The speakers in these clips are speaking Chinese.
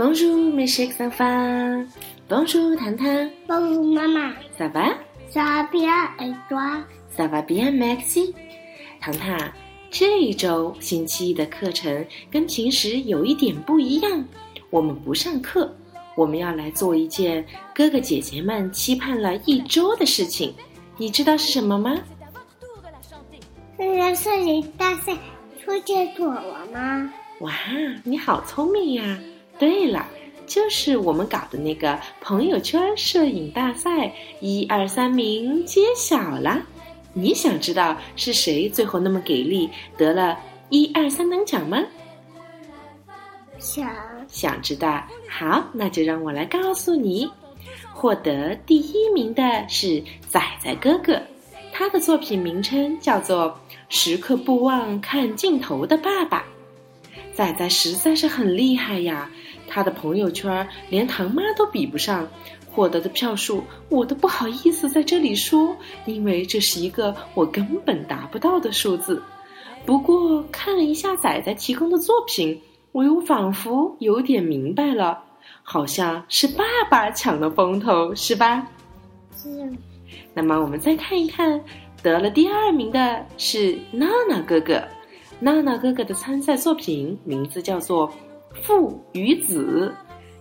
Bonjour, mes chers enfants. Bonjour, 糖糖。帮助妈妈。Ça va? Ça bien et toi？Ça va bien, Maxi. 糖糖，这一周星期一的课程跟平时有一点不一样，我们不上课，我们要来做一件哥哥姐姐们期盼了一周的事情，你知道是什么吗？是在摄影大赛出现躲了吗？哇，你好聪明呀！对了，就是我们搞的那个朋友圈摄影大赛，一二三名揭晓了。你想知道是谁最后那么给力，得了一二三等奖吗？想想知道？好，那就让我来告诉你，获得第一名的是仔仔哥哥，他的作品名称叫做《时刻不忘看镜头的爸爸》。仔仔实在是很厉害呀，他的朋友圈连唐妈都比不上，获得的票数我都不好意思在这里说，因为这是一个我根本达不到的数字。不过看了一下仔仔提供的作品，我又仿佛有点明白了，好像是爸爸抢了风头，是吧？是那么我们再看一看，得了第二名的是娜娜哥哥。娜娜哥哥的参赛作品名字叫做《父与子》。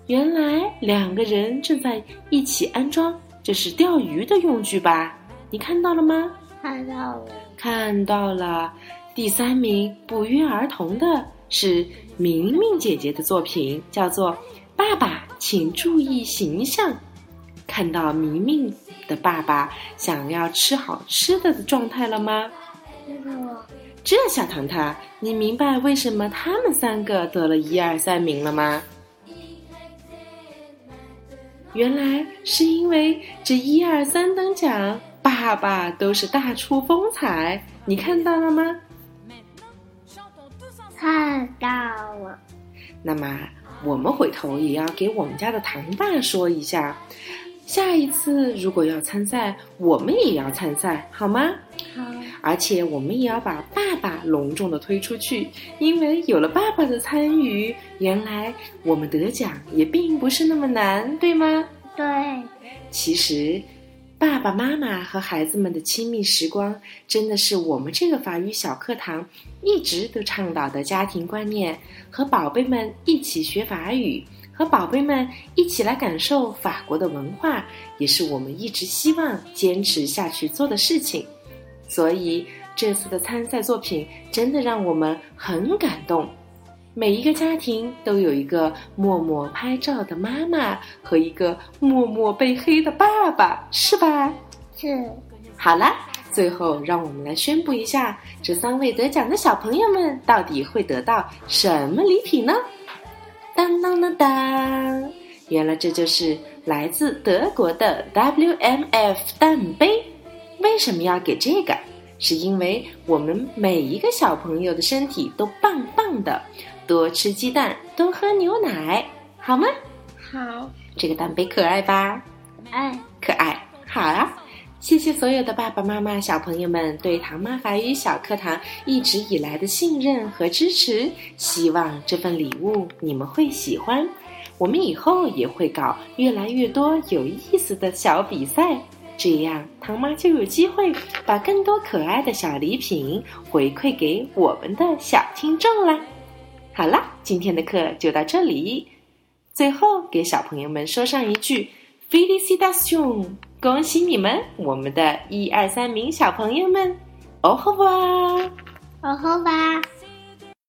原来两个人正在一起安装，这是钓鱼的用具吧？你看到了吗？看到了。看到了。第三名不约而同的是明明姐姐的作品，叫做《爸爸，请注意形象》。看到明明的爸爸想要吃好吃的的状态了吗？看到了。这下糖糖，你明白为什么他们三个得了一二三名了吗？原来是因为这一二三等奖，爸爸都是大出风采，你看到了吗？看到了。那么我们回头也要给我们家的糖爸说一下，下一次如果要参赛，我们也要参赛，好吗？好。而且我们也要把爸爸隆重的推出去，因为有了爸爸的参与，原来我们得奖也并不是那么难，对吗？对。其实，爸爸妈妈和孩子们的亲密时光，真的是我们这个法语小课堂一直都倡导的家庭观念。和宝贝们一起学法语，和宝贝们一起来感受法国的文化，也是我们一直希望坚持下去做的事情。所以这次的参赛作品真的让我们很感动。每一个家庭都有一个默默拍照的妈妈和一个默默被黑的爸爸，是吧？是。好啦，最后让我们来宣布一下，这三位得奖的小朋友们到底会得到什么礼品呢？当当当当！原来这就是来自德国的 WMF 蛋杯。为什么要给这个？是因为我们每一个小朋友的身体都棒棒的，多吃鸡蛋，多喝牛奶，好吗？好。这个蛋杯可爱吧？爱，可爱。好啊！谢谢所有的爸爸妈妈、小朋友们对唐妈法语小课堂一直以来的信任和支持。希望这份礼物你们会喜欢。我们以后也会搞越来越多有意思的小比赛。这样，糖妈就有机会把更多可爱的小礼品回馈给我们的小听众啦。好啦，今天的课就到这里。最后，给小朋友们说上一句 “Felicitation”，恭喜你们，我们的一二三名小朋友们，哦吼吧，哦吼吧。